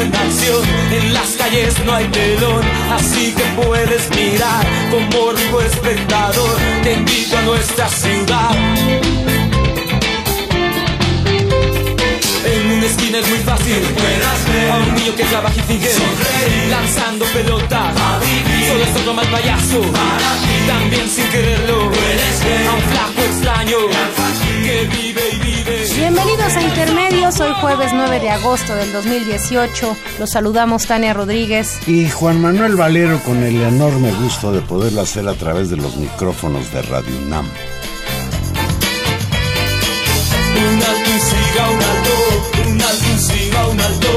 En acción. En las calles no hay telón, así que puedes mirar como rico espectador. Te invito a nuestra ciudad. En una esquina es muy fácil. A un niño que trabaja y finge. Lanzando pelotas. Solo es otro mal payaso, también sin quererlo. A un flaco extraño. Bienvenidos a Intermedios, hoy jueves 9 de agosto del 2018. Los saludamos Tania Rodríguez y Juan Manuel Valero con el enorme gusto de poderlo hacer a través de los micrófonos de Radio UNAM. Un alto siga un alto, un alto siga un alto.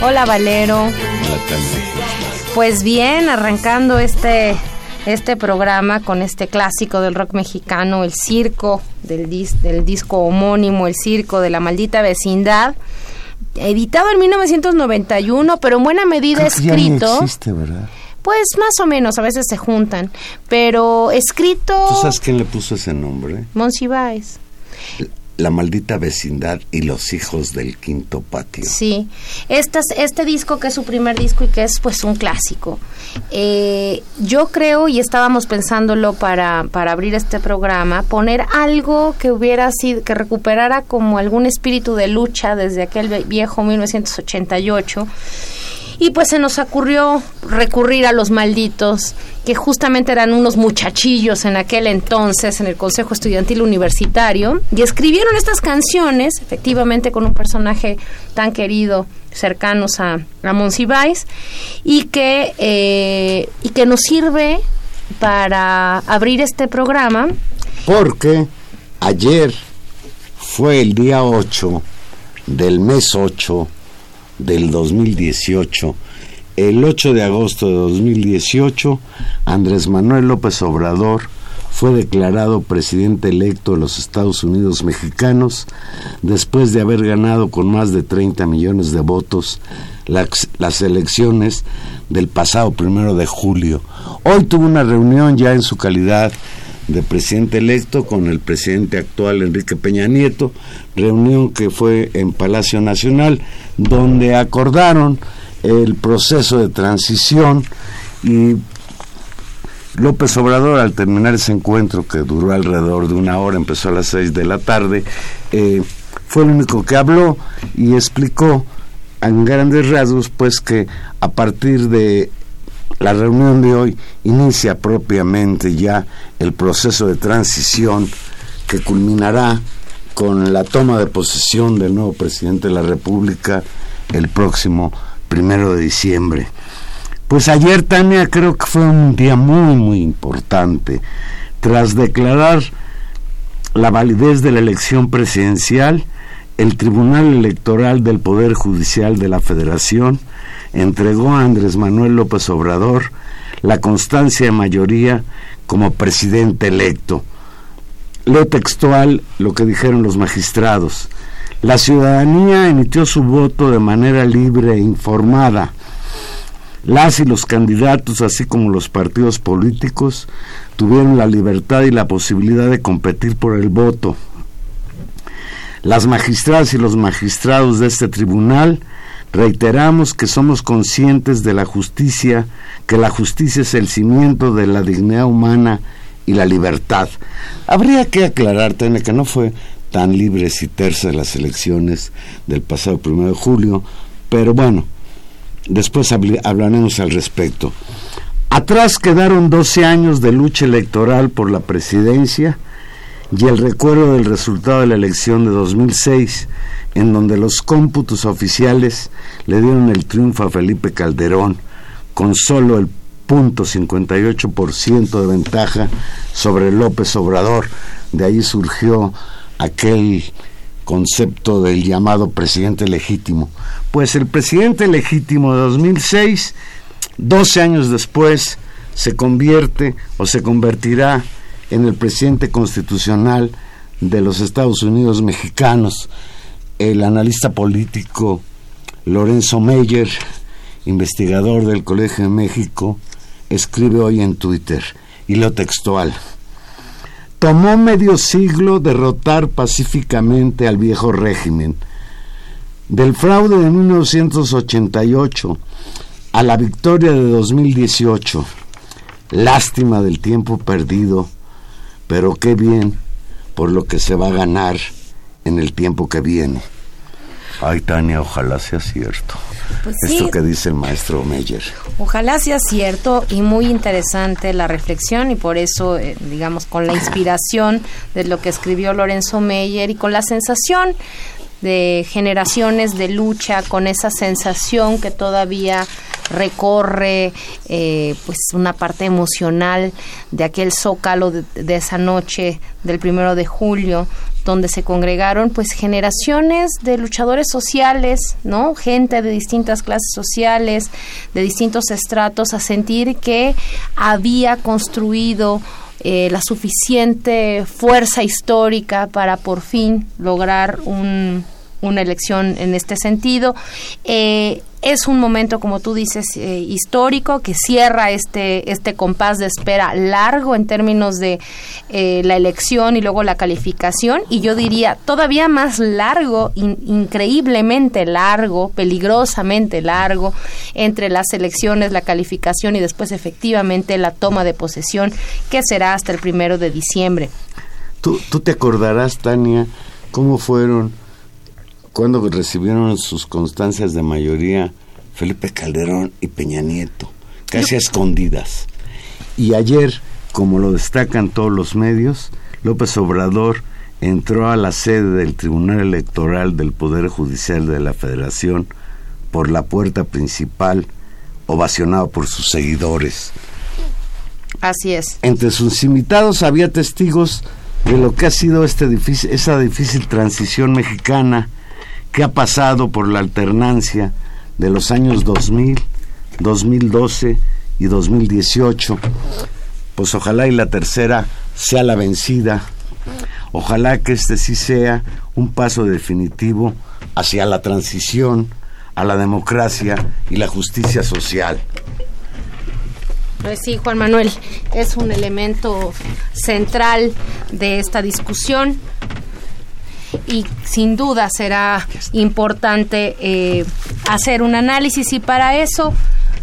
Hola Valero. Pues bien, arrancando este este programa con este clásico del rock mexicano, el circo del, del disco homónimo, el circo de la maldita vecindad, editado en 1991, pero en buena medida escrito. existe, ¿verdad? Pues más o menos, a veces se juntan, pero escrito. ¿Tú sabes quién le puso ese nombre? Monsiváis. La maldita vecindad y los hijos del quinto patio. Sí, este, este disco que es su primer disco y que es pues un clásico. Eh, yo creo, y estábamos pensándolo para, para abrir este programa, poner algo que hubiera sido, que recuperara como algún espíritu de lucha desde aquel viejo 1988 y pues se nos ocurrió recurrir a los malditos, que justamente eran unos muchachillos en aquel entonces en el Consejo Estudiantil Universitario, y escribieron estas canciones, efectivamente con un personaje tan querido, cercanos a Ramón Cibáez, y que, eh, y que nos sirve para abrir este programa. Porque ayer fue el día 8 del mes 8 del 2018. El 8 de agosto de 2018, Andrés Manuel López Obrador fue declarado presidente electo de los Estados Unidos mexicanos después de haber ganado con más de 30 millones de votos las, las elecciones del pasado primero de julio. Hoy tuvo una reunión ya en su calidad de presidente electo con el presidente actual Enrique Peña Nieto, reunión que fue en Palacio Nacional, donde acordaron el proceso de transición y López Obrador, al terminar ese encuentro que duró alrededor de una hora, empezó a las seis de la tarde, eh, fue el único que habló y explicó en grandes rasgos, pues que a partir de la reunión de hoy inicia propiamente ya el proceso de transición que culminará con la toma de posesión del nuevo presidente de la República el próximo primero de diciembre. Pues ayer, Tania, creo que fue un día muy, muy importante. Tras declarar la validez de la elección presidencial, el Tribunal Electoral del Poder Judicial de la Federación entregó a Andrés Manuel López Obrador la constancia de mayoría como presidente electo. leo textual lo que dijeron los magistrados. La ciudadanía emitió su voto de manera libre e informada. Las y los candidatos, así como los partidos políticos, tuvieron la libertad y la posibilidad de competir por el voto. Las magistradas y los magistrados de este tribunal reiteramos que somos conscientes de la justicia, que la justicia es el cimiento de la dignidad humana y la libertad. Habría que aclarar, Tene, que no fue tan libres y tersas las elecciones del pasado primero de julio, pero bueno, después hablaremos al respecto. Atrás quedaron 12 años de lucha electoral por la presidencia y el recuerdo del resultado de la elección de 2006, en donde los cómputos oficiales le dieron el triunfo a Felipe Calderón con solo el punto 58% de ventaja sobre López Obrador. De ahí surgió aquel concepto del llamado presidente legítimo. Pues el presidente legítimo de 2006, 12 años después, se convierte o se convertirá en el presidente constitucional de los Estados Unidos mexicanos. El analista político Lorenzo Meyer, investigador del Colegio de México, escribe hoy en Twitter, y lo textual. Tomó medio siglo derrotar pacíficamente al viejo régimen. Del fraude de 1988 a la victoria de 2018. Lástima del tiempo perdido, pero qué bien por lo que se va a ganar en el tiempo que viene. Ay, Tania, ojalá sea cierto. Pues Esto que dice el maestro Meyer. Ojalá sea cierto y muy interesante la reflexión y por eso, eh, digamos, con la inspiración de lo que escribió Lorenzo Meyer y con la sensación de generaciones de lucha, con esa sensación que todavía recorre eh, pues una parte emocional de aquel zócalo de, de, esa noche del primero de julio donde se congregaron pues generaciones de luchadores sociales, ¿no? Gente de distintas clases sociales, de distintos estratos a sentir que había construido eh, la suficiente fuerza histórica para por fin lograr un, una elección en este sentido. Eh, es un momento, como tú dices, eh, histórico que cierra este, este compás de espera largo en términos de eh, la elección y luego la calificación, y yo diría todavía más largo, increíblemente largo, peligrosamente largo, entre las elecciones, la calificación y después efectivamente la toma de posesión, que será hasta el primero de diciembre. ¿Tú, tú te acordarás, Tania, cómo fueron cuando recibieron sus constancias de mayoría Felipe Calderón y Peña Nieto, casi a escondidas. Y ayer, como lo destacan todos los medios, López Obrador entró a la sede del Tribunal Electoral del Poder Judicial de la Federación por la puerta principal, ovacionado por sus seguidores. Así es. Entre sus invitados había testigos de lo que ha sido este difícil, esa difícil transición mexicana que ha pasado por la alternancia de los años 2000, 2012 y 2018. Pues ojalá y la tercera sea la vencida. Ojalá que este sí sea un paso definitivo hacia la transición a la democracia y la justicia social. Pues sí, Juan Manuel, es un elemento central de esta discusión y sin duda será importante eh, hacer un análisis y para eso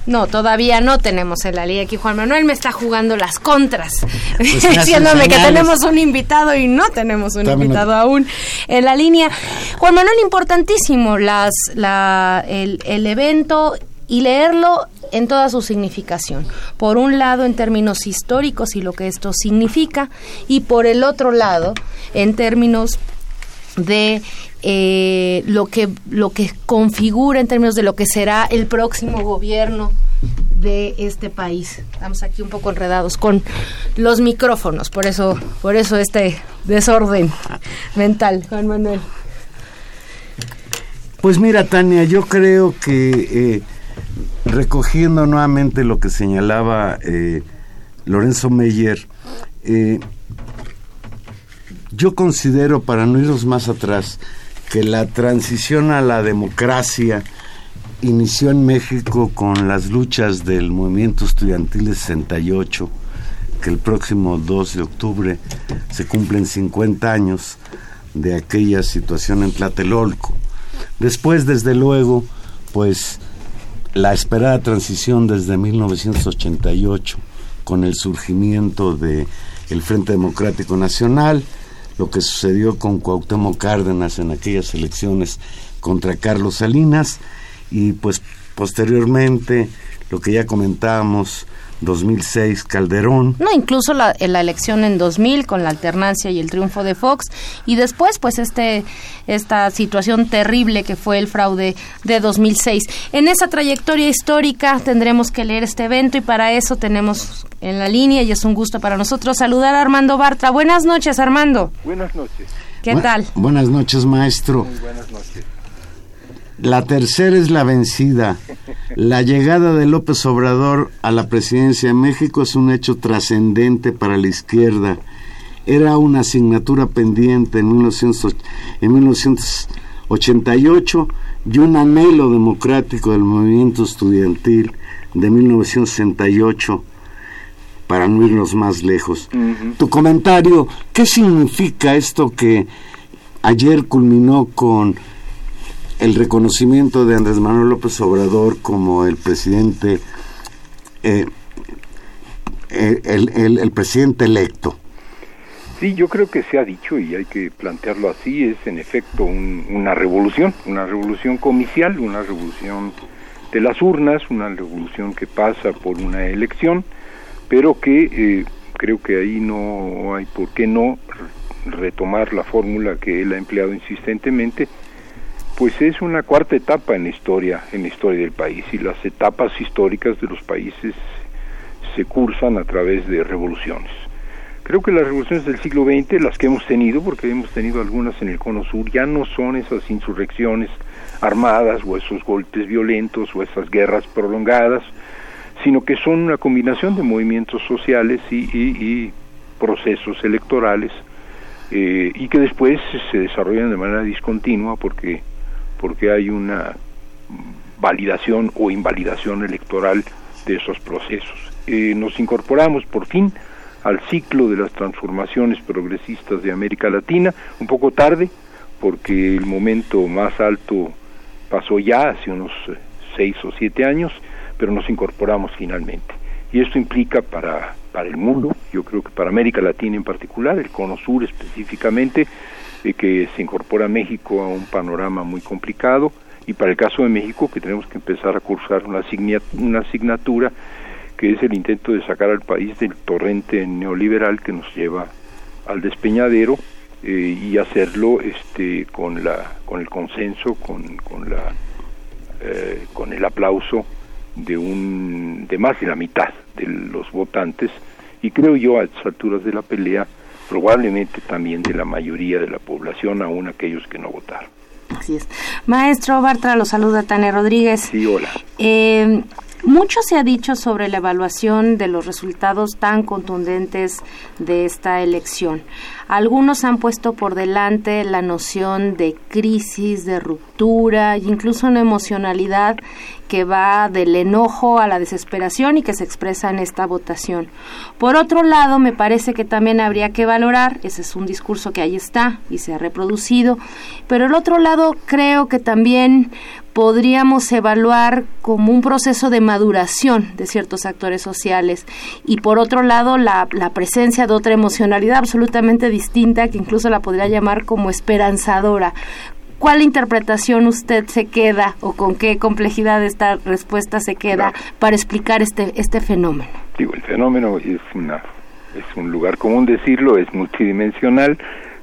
no, todavía no tenemos el Ali. Aquí Juan Manuel me está jugando las contras, pues diciéndome que tenemos un invitado y no tenemos un invitado aún en la línea. Juan Manuel, importantísimo las, la, el, el evento y leerlo en toda su significación. Por un lado, en términos históricos y lo que esto significa, y por el otro lado, en términos de eh, lo que lo que configura en términos de lo que será el próximo gobierno de este país. Estamos aquí un poco enredados con los micrófonos, por eso por eso este desorden mental, Juan Manuel. Pues mira, Tania, yo creo que eh, recogiendo nuevamente lo que señalaba eh, Lorenzo Meyer, yo considero, para no irnos más atrás, que la transición a la democracia inició en México con las luchas del movimiento estudiantil de 68, que el próximo 2 de octubre se cumplen 50 años de aquella situación en Tlatelolco. Después, desde luego, pues la esperada transición desde 1988 con el surgimiento de Frente Democrático Nacional, lo que sucedió con Cuauhtémoc Cárdenas en aquellas elecciones contra Carlos Salinas y pues posteriormente lo que ya comentábamos 2006 Calderón. No, incluso la, la, elección en 2000 con la alternancia y el triunfo de Fox y después pues este esta situación terrible que fue el fraude de 2006. En esa trayectoria histórica tendremos que leer este evento y para eso tenemos en la línea y es un gusto para nosotros saludar a Armando Bartra. Buenas noches, Armando. Buenas noches. ¿Qué tal? Buenas noches, maestro. Muy buenas noches. La tercera es la vencida. La llegada de López Obrador a la presidencia de México es un hecho trascendente para la izquierda. Era una asignatura pendiente en, 1988 y un anhelo democrático del movimiento estudiantil de 1968 para no irnos más lejos. Tu comentario, ¿qué significa esto que ayer culminó con el reconocimiento de Andrés Manuel López Obrador como el presidente, eh, eh, el, presidente electo. Sí, yo creo que se ha dicho y hay que plantearlo así, es en efecto una revolución, una revolución comicial, una revolución de las urnas, una revolución que pasa por una elección, pero que eh, creo que ahí no hay por qué no retomar la fórmula que él ha empleado insistentemente, pues es una cuarta etapa en la historia, en la historia del país y las etapas históricas de los países se cursan a través de revoluciones. Creo que las revoluciones del siglo XX, las que hemos tenido, porque hemos tenido algunas en el Cono Sur, ya no son esas insurrecciones armadas o esos golpes violentos o esas guerras prolongadas, sino que son una combinación de movimientos sociales y, procesos electorales eh, y que después se desarrollan de manera discontinua porque porque hay una validación o invalidación electoral de esos procesos. Eh, nos incorporamos por fin al ciclo de las transformaciones progresistas de América Latina, un poco tarde, porque el momento más alto pasó ya hace unos eh, seis o siete años, pero nos incorporamos finalmente. Y esto implica para, para el mundo, yo creo que para América Latina en particular, el Cono Sur específicamente, de que se incorpora México a un panorama muy complicado. Y para el caso de México que tenemos que empezar a cursar una, una asignatura que es el intento de sacar al país del torrente neoliberal que nos lleva al despeñadero eh, y hacerlo este con la con el consenso con, con la eh, con el aplauso de un de más de la mitad de los votantes. Y creo yo a estas alturas de la pelea probablemente también de la mayoría de la población, aún aquellos que no votaron. Así es. Maestro Bartra, lo saluda Tania Rodríguez. Sí, hola. Eh, mucho se ha dicho sobre la evaluación de los resultados tan contundentes de esta elección. Algunos han puesto por delante la noción de crisis, de ruptura, incluso una emocionalidad que va del enojo a la desesperación y que se expresa en esta votación. Por otro lado, me parece que también habría que valorar, ese es un discurso que ahí está y se ha reproducido, pero el otro lado creo que también podríamos evaluar como un proceso de maduración de ciertos actores sociales y por otro lado la, la presencia de otra emocionalidad absolutamente distinta que incluso la podría llamar como esperanzadora. ¿Cuál interpretación usted se queda o con qué complejidad esta respuesta se queda para explicar este, este fenómeno? Digo, el fenómeno es, una, es un lugar común decirlo, es multidimensional.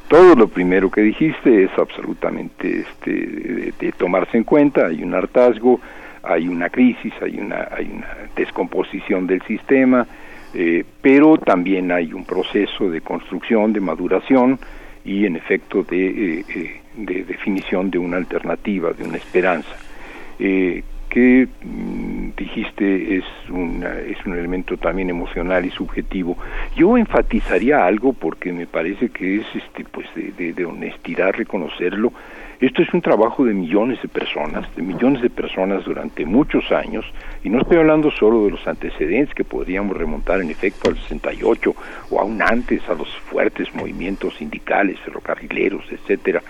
Todo lo primero que dijiste es absolutamente este, de, tomarse en cuenta. Hay un hartazgo, hay una crisis, hay una, hay una descomposición del sistema, eh, pero también hay un proceso de construcción, de maduración y en efecto de, eh, eh, definición de una alternativa, de una esperanza, que mm, dijiste es, es un elemento también emocional y subjetivo. Yo enfatizaría algo porque me parece que es este, pues de, honestidad reconocerlo. Esto es un trabajo de millones de personas, de millones de personas durante muchos años, y no estoy hablando solo de los antecedentes que podríamos remontar en efecto al 68 o aún antes a los fuertes movimientos sindicales, ferrocarrileros, etcétera,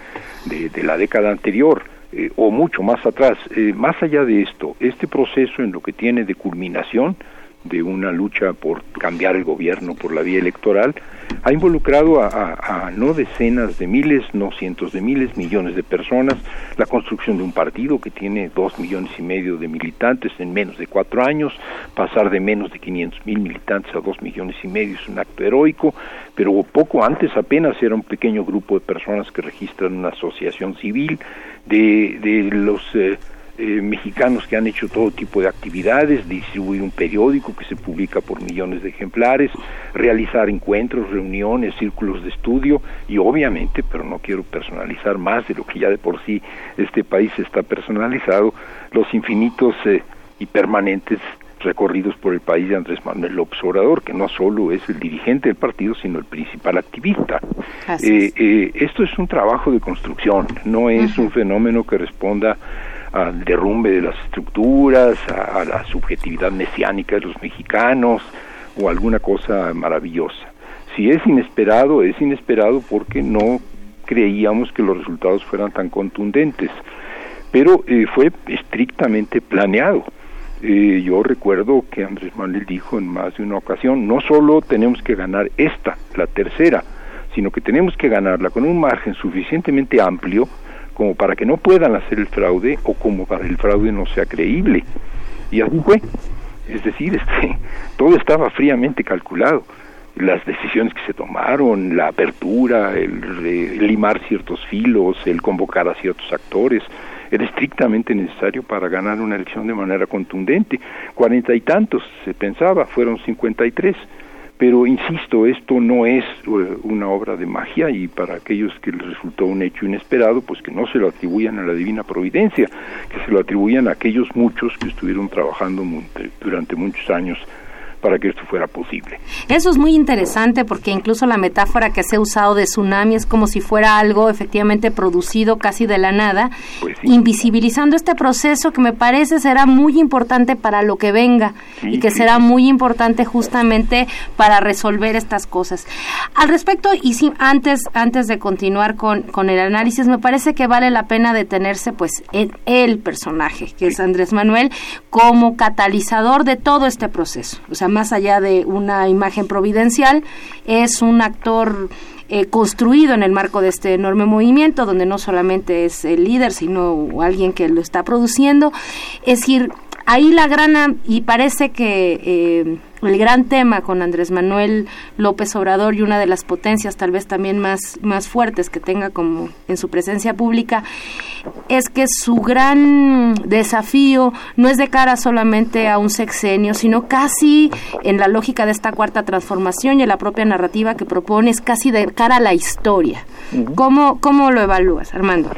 de la década anterior eh, o mucho más atrás. Eh, más allá de esto, este proceso en lo que tiene de culminación de una lucha por cambiar el gobierno por la vía electoral, ha involucrado a, no decenas de miles, no cientos de miles, millones de personas, la construcción de un partido que tiene dos millones y medio de militantes en menos de cuatro años, pasar de menos de 500 mil militantes a dos millones y medio es un acto heroico, pero poco antes apenas era un pequeño grupo de personas que registran una asociación civil, de, de los... Eh, eh, mexicanos que han hecho todo tipo de actividades, distribuir un periódico que se publica por millones de ejemplares, realizar encuentros, reuniones, círculos de estudio y obviamente, pero no quiero personalizar más de lo que ya de por sí este país está personalizado, los infinitos eh, y permanentes recorridos por el país de Andrés Manuel López Obrador, que no solo es el dirigente del partido, sino el principal activista. Eh, esto es un trabajo de construcción, no es un fenómeno que responda al derrumbe de las estructuras, a, la subjetividad mesiánica de los mexicanos o alguna cosa maravillosa. Si es inesperado, es inesperado porque no creíamos que los resultados fueran tan contundentes, pero eh, fue estrictamente planeado. Eh, yo recuerdo que Andrés Manuel dijo en más de una ocasión, no solo tenemos que ganar esta, la tercera, sino que tenemos que ganarla con un margen suficientemente amplio como para que no puedan hacer el fraude o como para que el fraude no sea creíble. Y así fue. Es decir, este, todo estaba fríamente calculado. Las decisiones que se tomaron, la apertura, el, limar ciertos filos, el convocar a ciertos actores, era estrictamente necesario para ganar una elección de manera contundente. Cuarenta y tantos se pensaba, fueron cincuenta y tres pero insisto, esto no es eh, una obra de magia y para aquellos que les resultó un hecho inesperado, pues que no se lo atribuyan a la divina providencia, que se lo atribuyan a aquellos muchos que estuvieron trabajando durante muchos años para que esto fuera posible. Eso es muy interesante porque incluso la metáfora que se ha usado de tsunami es como si fuera algo efectivamente producido casi de la nada, pues invisibilizando este proceso que me parece será muy importante para lo que venga y que será muy importante justamente para resolver estas cosas. Al respecto, y si, antes, antes de continuar con, con el análisis, me parece que vale la pena detenerse pues en el personaje, que es Andrés Manuel, como catalizador de todo este proceso. O sea, más allá de una imagen providencial, es un actor eh, construido en el marco de este enorme movimiento, donde no solamente es el líder, sino alguien que lo está produciendo. Es decir, ahí la grana, y parece que eh, el gran tema con Andrés Manuel López Obrador y una de las potencias tal vez también más, más fuertes que tenga como en su presencia pública, es que su gran desafío no es de cara solamente a un sexenio, sino casi en la lógica de esta cuarta transformación y en la propia narrativa que propone, es casi de cara a la historia. ¿Cómo, cómo lo evalúas, Armando?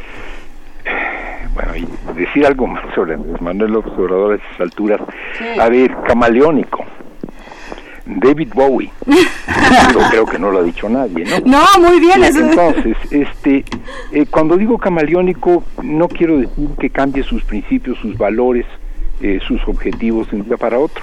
bueno, y decir algo más sobre Manuel López Obrador a esas alturas, a ver, camaleónico. David Bowie. Yo creo que no lo ha dicho nadie, ¿no? No, muy bien. Entonces, este, eh, cuando digo camaleónico, no quiero decir que cambie sus principios, sus valores, eh, sus objetivos de un día para otro.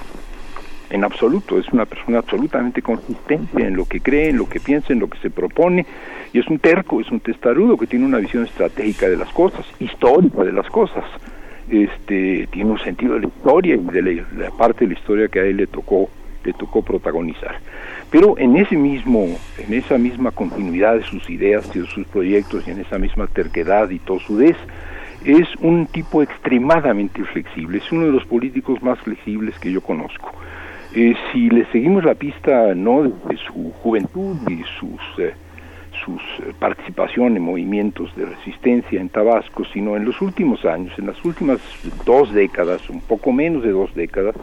En absoluto, es una persona absolutamente consistente en lo que cree, en lo que piensa, en lo que se propone, y es un terco, es un testarudo que tiene una visión estratégica de las cosas, histórica de las cosas. Este, tiene un sentido de la historia y de la, parte de la historia que a él le tocó le tocó protagonizar. Pero en ese mismo, en esa misma continuidad de sus ideas y de sus proyectos y en esa misma terquedad y tosudez, es un tipo extremadamente flexible, es uno de los políticos más flexibles que yo conozco. Eh, si le seguimos la pista no de su juventud y sus eh, sus eh, participación en movimientos de resistencia en Tabasco, sino en los últimos años, en las últimas dos décadas, un poco menos de dos décadas,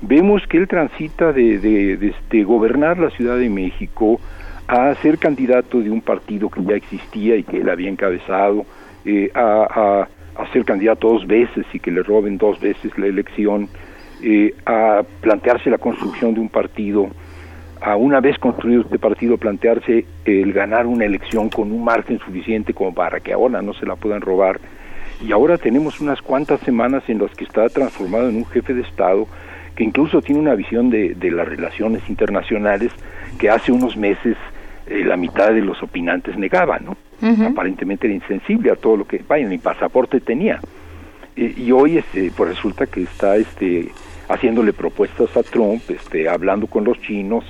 vemos que él transita de, de, este, gobernar la Ciudad de México a ser candidato de un partido que ya existía y que él había encabezado, eh, a, a, ser candidato dos veces y que le roben dos veces la elección, eh, a plantearse la construcción de un partido, a una vez construido este partido plantearse el ganar una elección con un margen suficiente como para que ahora no se la puedan robar. Y ahora tenemos unas cuantas semanas en las que está transformado en un jefe de Estado que incluso tiene una visión de, de las relaciones internacionales que hace unos meses eh, la mitad de los opinantes negaban, ¿no? Aparentemente era insensible a todo lo que, vaya, ni pasaporte tenía. y hoy este, pues resulta que está este, haciéndole propuestas a Trump, este, hablando con los chinos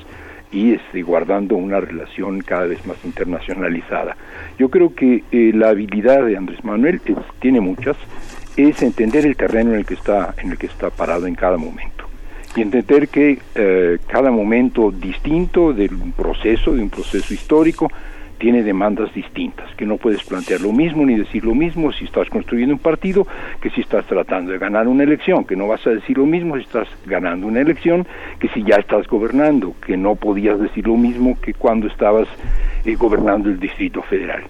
y este, guardando una relación cada vez más internacionalizada. Yo creo que eh, la habilidad de Andrés Manuel tiene muchas, es entender el terreno en el que está, en el que está parado en cada momento y entender que eh, cada momento distinto de un proceso, de un proceso histórico, tiene demandas distintas, que no puedes plantear lo mismo ni decir lo mismo si estás construyendo un partido que si estás tratando de ganar una elección, que no vas a decir lo mismo si estás ganando una elección que si ya estás gobernando, que no podías decir lo mismo que cuando estabas eh, gobernando el Distrito Federal.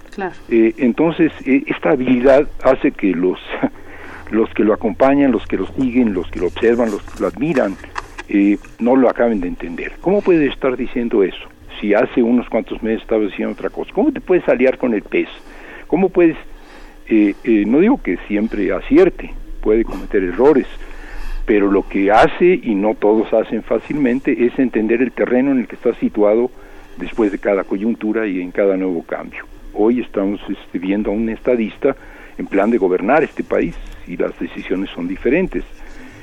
Eh, entonces, esta habilidad hace que los los que lo acompañan, los que lo siguen, los que lo observan, los que lo admiran, eh, no lo acaben de entender. ¿Cómo puede estar diciendo eso? Si hace unos cuantos meses estaba diciendo otra cosa. ¿Cómo te puedes aliar con el pez? ¿Cómo puedes, eh, eh, no digo que siempre acierte, puede cometer errores, pero lo que hace, y no todos hacen fácilmente, es entender el terreno en el que está situado después de cada coyuntura y en cada nuevo cambio. Hoy estamos este, viendo a un estadista en plan de gobernar este país y las decisiones son diferentes.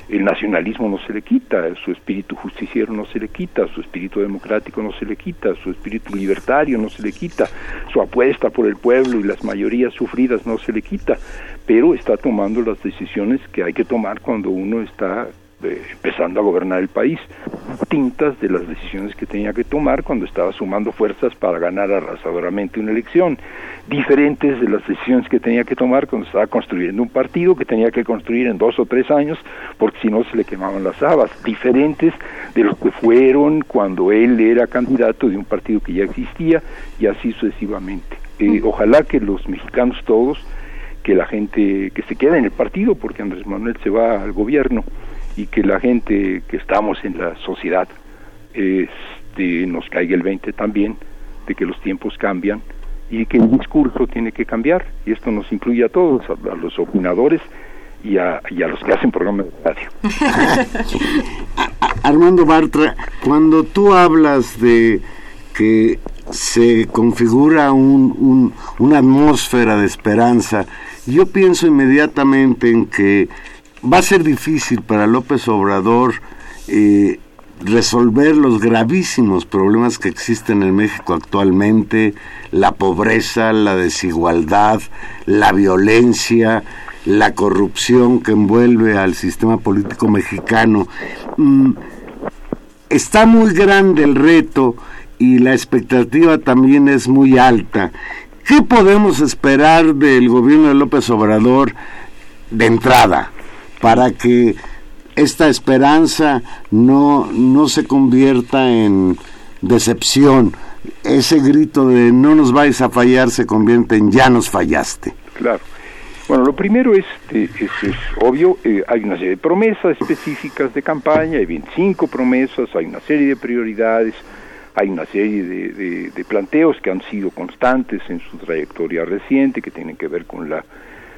El nacionalismo no se le quita, su espíritu justiciero no se le quita, su espíritu democrático no se le quita, su espíritu libertario no se le quita, su apuesta por el pueblo y las mayorías sufridas no se le quita, pero está tomando las decisiones que hay que tomar cuando uno está empezando a gobernar el país, distintas de las decisiones que tenía que tomar cuando estaba sumando fuerzas para ganar arrasadoramente una elección, diferentes de las decisiones que tenía que tomar cuando estaba construyendo un partido que tenía que construir en dos o tres años, porque si no se le quemaban las habas, diferentes de los que fueron cuando él era candidato de un partido que ya existía y así sucesivamente. Eh, ojalá que los mexicanos todos, que la gente que se quede en el partido, porque Andrés Manuel se va al gobierno, y que la gente que estamos en la sociedad este, nos caiga el 20 también de que los tiempos cambian y que el discurso tiene que cambiar y esto nos incluye a todos, a, los opinadores y a, y a, los que hacen programas de radio. Armando Bartra, cuando tú hablas de que se configura un, una atmósfera de esperanza, yo pienso inmediatamente en que va a ser difícil para López Obrador eh, resolver los gravísimos problemas que existen en México actualmente, la pobreza, la desigualdad, la violencia, la corrupción que envuelve al sistema político mexicano. Mm, está muy grande el reto y la expectativa también es muy alta. ¿Qué podemos esperar del gobierno de López Obrador de entrada? Para que esta esperanza no, no se convierta en decepción. Ese grito de no nos vais a fallar se convierte en ya nos fallaste. Claro. Bueno, lo primero es, eh, es, obvio, eh, hay una serie de promesas específicas de campaña, hay 25 promesas, hay una serie de prioridades, hay una serie de planteos que han sido constantes en su trayectoria reciente, que tienen que ver con la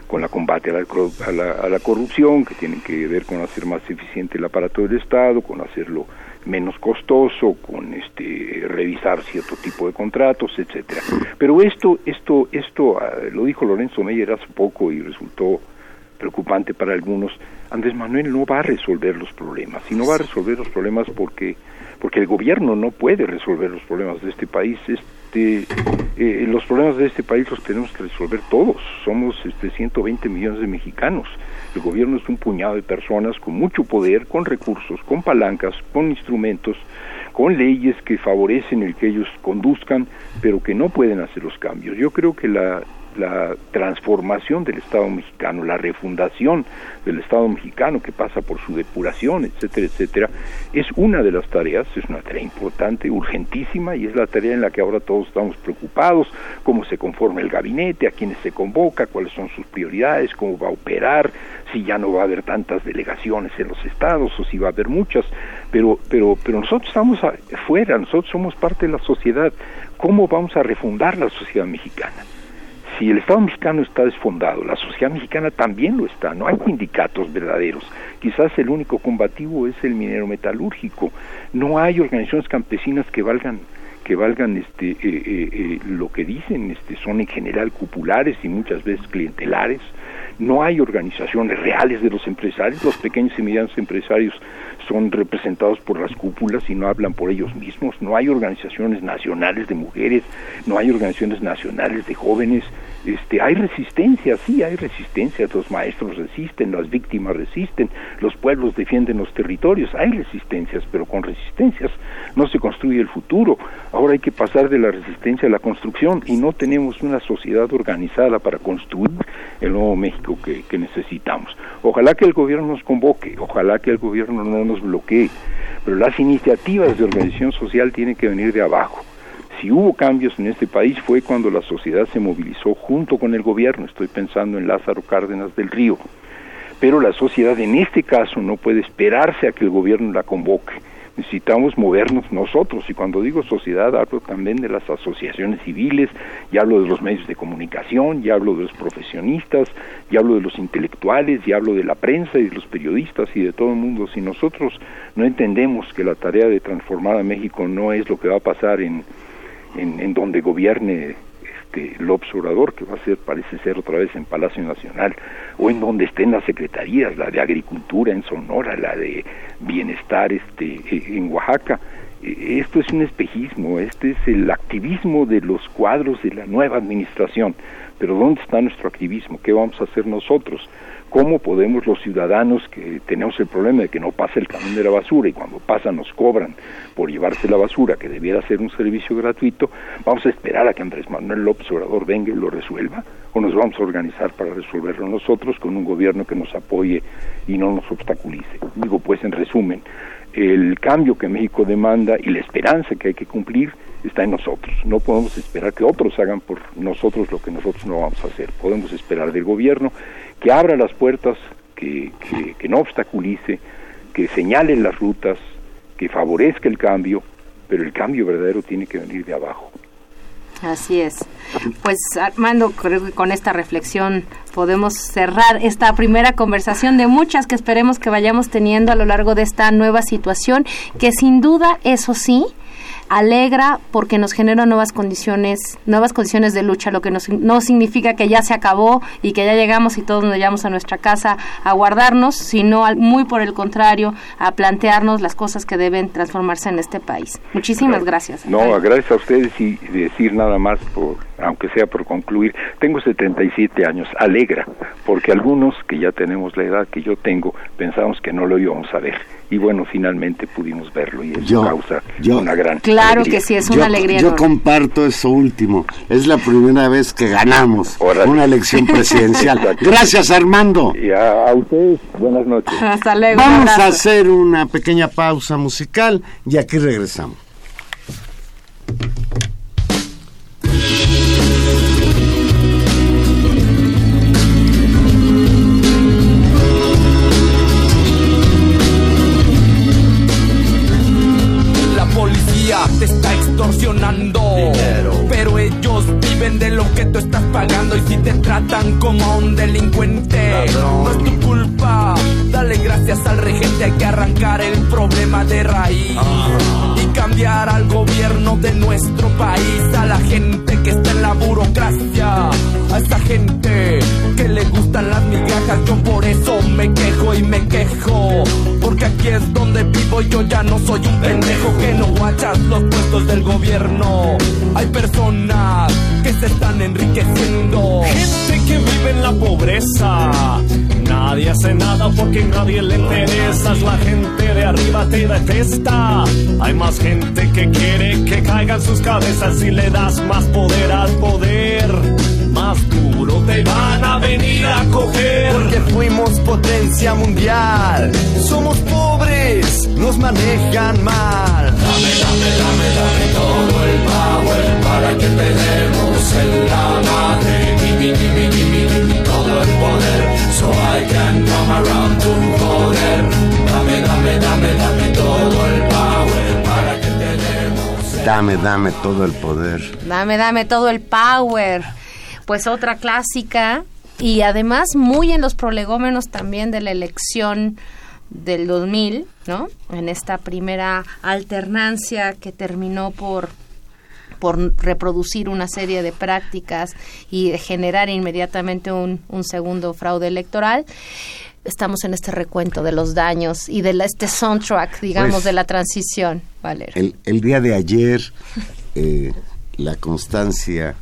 con la combate a la, a, la, corrupción, que tienen que ver con hacer más eficiente el aparato del Estado, con hacerlo menos costoso, con este revisar cierto tipo de contratos, etcétera. Pero esto, esto, esto ah, lo dijo Lorenzo Meyer hace poco y resultó preocupante para algunos. Andrés Manuel no va a resolver los problemas, y no va a resolver los problemas porque porque el gobierno no puede resolver los problemas de este país. Es, este, eh, los problemas de este país los tenemos que resolver todos. Somos este, 120 millones de mexicanos. El gobierno es un puñado de personas con mucho poder, con recursos, con palancas, con instrumentos, con leyes que favorecen el que ellos conduzcan, pero que no pueden hacer los cambios. Yo creo que la, la transformación del Estado mexicano, la refundación del Estado mexicano que pasa por su depuración, etcétera, etcétera, es una de las tareas, es una tarea importante, urgentísima y es la tarea en la que ahora todos estamos preocupados, cómo se conforma el gabinete, a quiénes se convoca, cuáles son sus prioridades, cómo va a operar, si ya no va a haber tantas delegaciones en los estados o si va a haber muchas, pero pero pero nosotros estamos afuera, nosotros somos parte de la sociedad, ¿cómo vamos a refundar la sociedad mexicana? Si el Estado mexicano está desfondado, la sociedad mexicana también lo está, no hay sindicatos verdaderos. Quizás el único combativo es el minero metalúrgico. No hay organizaciones campesinas que valgan que valgan este eh, eh, eh, lo que dicen este son en general cupulares y muchas veces clientelares no hay organizaciones reales de los empresarios los pequeños y medianos empresarios son representados por las cúpulas y no hablan por ellos mismos. No hay organizaciones nacionales de mujeres, no hay organizaciones nacionales de jóvenes. Este, hay resistencia, sí, hay resistencia. Los maestros resisten, las víctimas resisten, los pueblos defienden los territorios. Hay resistencias, pero con resistencias no se construye el futuro. Ahora hay que pasar de la resistencia a la construcción y no tenemos una sociedad organizada para construir el nuevo México que, que necesitamos. Ojalá que el gobierno nos convoque, ojalá que el gobierno no nos bloquee, pero las iniciativas de organización social tienen que venir de abajo. Si hubo cambios en este país fue cuando la sociedad se movilizó junto con el gobierno, estoy pensando en Lázaro Cárdenas del Río, pero la sociedad en este caso no puede esperarse a que el gobierno la convoque necesitamos movernos nosotros y cuando digo sociedad hablo también de las asociaciones civiles, y hablo de los medios de comunicación, y hablo de los profesionistas, y hablo de los intelectuales, y hablo de la prensa y de los periodistas y de todo el mundo. Si nosotros no entendemos que la tarea de transformar a México no es lo que va a pasar en, en, en donde gobierne este, el observador que va a ser, parece ser otra vez en Palacio Nacional, o en donde estén las secretarías, la de Agricultura en Sonora, la de Bienestar este, en Oaxaca. E, esto es un espejismo, este es el activismo de los cuadros de la nueva administración. Pero ¿dónde está nuestro activismo? ¿Qué vamos a hacer nosotros? Cómo podemos los ciudadanos que tenemos el problema de que no pasa el camión de la basura y cuando pasa nos cobran por llevarse la basura, que debiera ser un servicio gratuito, vamos a esperar a que Andrés Manuel López Obrador venga y lo resuelva, o nos vamos a organizar para resolverlo nosotros con un gobierno que nos apoye y no nos obstaculice. Digo, pues en resumen, el cambio que México demanda y la esperanza que hay que cumplir está en nosotros. No podemos esperar que otros hagan por nosotros lo que nosotros no vamos a hacer. Podemos esperar del gobierno que abra las puertas, que, que, no obstaculice, que señale las rutas, que favorezca el cambio, pero el cambio verdadero tiene que venir de abajo. Así es. Pues Armando, creo que con esta reflexión podemos cerrar esta primera conversación de muchas que esperemos que vayamos teniendo a lo largo de esta nueva situación, que sin duda, eso sí, alegra porque nos genera nuevas condiciones, nuevas condiciones de lucha, lo que no significa que ya se acabó y que ya llegamos y todos nos llevamos a nuestra casa a guardarnos, sino muy por el contrario, a plantearnos las cosas que deben transformarse en este país. Muchísimas gracias. No, gracias a ustedes y decir nada más por aunque sea por concluir, tengo 77 años, alegra, porque algunos que ya tenemos la edad que yo tengo, pensamos que no lo íbamos a ver. Y bueno, finalmente pudimos verlo y eso causa una gran Claro que sí, es una alegría. Yo comparto eso último. Es la primera vez que ganamos una elección presidencial. Gracias, Armando. Y a, ustedes, buenas noches. Hasta luego. Vamos a hacer una pequeña pausa musical y aquí regresamos. Pero ellos viven de lo que tú estás pagando y si te tratan como a un delincuente, no es tu culpa. Dale gracias al regente, hay que arrancar el problema de raíz. Ah. Cambiar al gobierno de nuestro país, a la gente que está en la burocracia, a esa gente que le gustan las migajas, yo por eso me quejo y me quejo. Porque aquí es donde vivo y yo ya no soy un pendejo que no guachas los puestos del gobierno. Hay personas que se están enriqueciendo. Gente que vive en la pobreza. Nadie hace nada porque nadie le interesa. La gente de arriba te detesta. Hay más gente que quiere que caigan sus cabezas y le das más poder al poder. Más duro te van a venir a coger. Porque fuimos potencia mundial. Somos pobres, nos manejan mal. Dame, dame, dame, dame todo el power para que peleemos en la madre. Give me, give me, give me, give me todo el poder so I can come around to Dame, dame todo el poder. Dame, dame todo el power. Pues otra clásica y además muy en los prolegómenos también de la elección del 2000, ¿no? En esta primera alternancia que terminó por por reproducir una serie de prácticas y de generar inmediatamente un, un segundo fraude electoral estamos en este recuento de los daños y de la, este soundtrack, digamos, Pues, de la transición, Valero. El, el día de ayer, eh, la constancia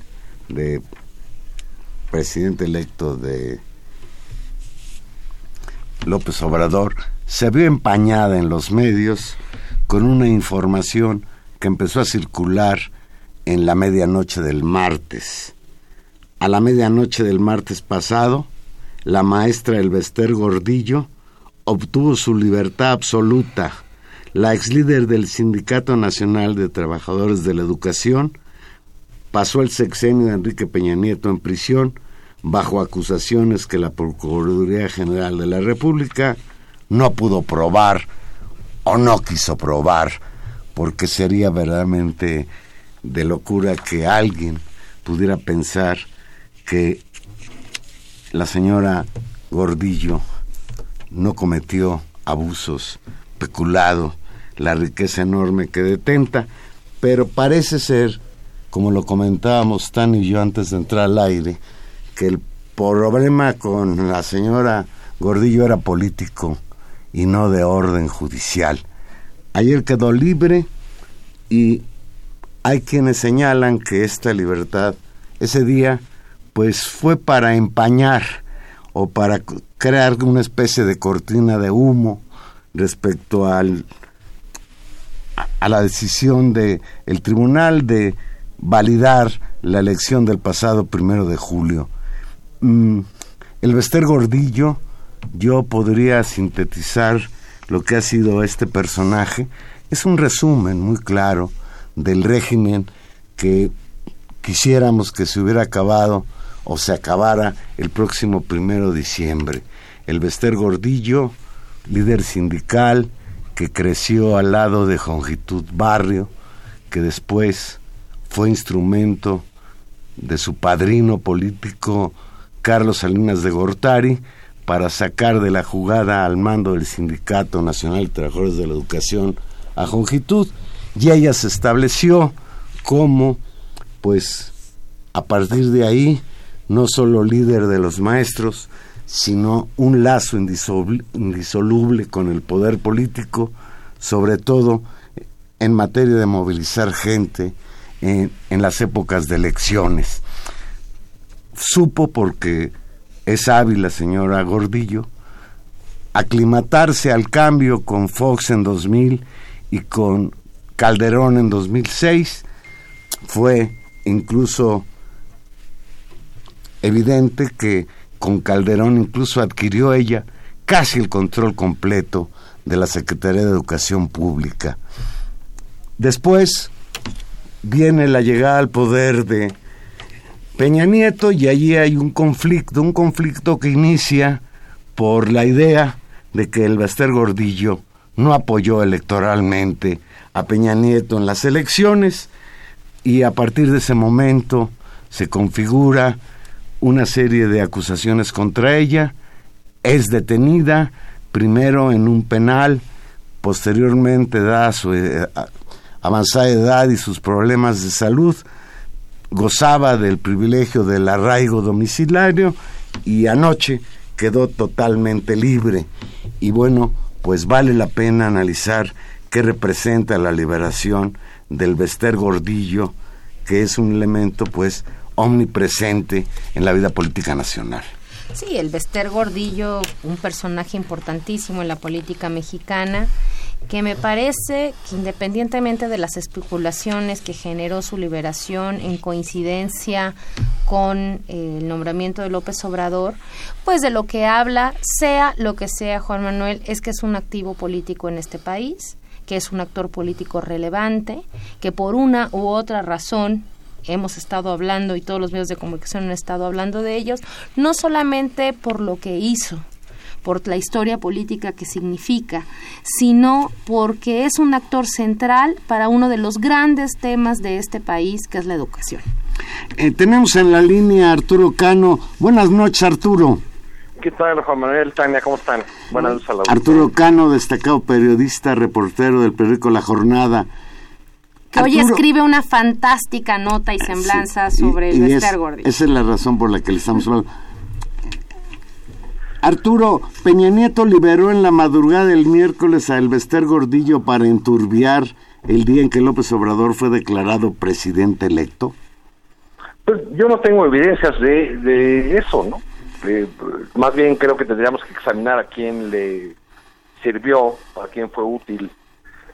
de presidente electo de López Obrador se vio empañada en los medios con una información que empezó a circular en la medianoche del martes. A la medianoche del martes pasado, la maestra Elvester Gordillo obtuvo su libertad absoluta. La ex líder del Sindicato Nacional de Trabajadores de la Educación pasó el sexenio de Enrique Peña Nieto en prisión bajo acusaciones que la Procuraduría General de la República no pudo probar o no quiso probar, porque sería verdaderamente de locura que alguien pudiera pensar que la señora Gordillo no cometió abusos, peculado, la riqueza enorme que detenta, pero parece ser, como lo comentábamos Tan y yo antes de entrar al aire, que el problema con la señora Gordillo era político y no de orden judicial. Ayer quedó libre y hay quienes señalan que esta libertad ese día pues fue para empañar o para crear una especie de cortina de humo respecto al a- la decisión de el tribunal de validar la elección del pasado primero de julio. Mm, el Bester Gordillo, yo podría sintetizar lo que ha sido este personaje. Es un resumen muy claro del régimen que quisiéramos que se hubiera acabado o se acabara el próximo primero de diciembre. El Bester Gordillo, líder sindical que creció al lado de Jongitud Barrio, que después fue instrumento de su padrino político Carlos Salinas de Gortari para sacar de la jugada al mando del Sindicato Nacional de Trabajadores de la Educación a Jongitud y ella se estableció como pues a partir de ahí no solo líder de los maestros sino un lazo indisol- indisoluble con el poder político sobre todo en materia de movilizar gente en, en las épocas de elecciones. Supo porque es hábil la señora Gordillo aclimatarse al cambio con Fox en 2000 y con Calderón en 2006 fue incluso evidente que con Calderón incluso adquirió ella casi el control completo de la Secretaría de Educación Pública. Después viene la llegada al poder de Peña Nieto y allí hay un conflicto, un conflicto que inicia por la idea de que el Baster Gordillo no apoyó electoralmente a Peña Nieto en las elecciones y a partir de ese momento se configura una serie de acusaciones contra ella, es detenida primero en un penal, posteriormente da su eh, avanzada edad y sus problemas de salud, gozaba del privilegio del arraigo domiciliario y anoche quedó totalmente libre. Y bueno, pues vale la pena analizar qué representa la liberación del Bester Gordillo, que es un elemento pues omnipresente en la vida política nacional. Sí, el Bester Gordillo, un personaje importantísimo en la política mexicana que me parece que independientemente de las especulaciones que generó su liberación en coincidencia con eh, el nombramiento de López Obrador, pues de lo que habla, sea lo que sea Juan Manuel, es que es un activo político en este país, que es un actor político relevante, que por una u otra razón hemos estado hablando y todos los medios de comunicación han estado hablando de ellos, no solamente por lo que hizo, por la historia política que significa, sino porque es un actor central para uno de los grandes temas de este país, que es la educación. Eh, tenemos en la línea Arturo Cano. Buenas noches, Arturo. ¿Qué tal, Juan Manuel, Tania? ¿Cómo están? Buenas noches a la Arturo Cano, destacado periodista, reportero del periódico La Jornada. Hoy escribe una fantástica nota y semblanza sobre el Bester Gordillo. Esa es la razón por la que le estamos hablando. Arturo, Peña Nieto liberó en la madrugada del miércoles a Elvester Gordillo para enturbiar el día en que López Obrador fue declarado presidente electo. Pues yo no tengo evidencias de, de eso, ¿no? más bien creo que tendríamos que examinar a quién le sirvió, a quién fue útil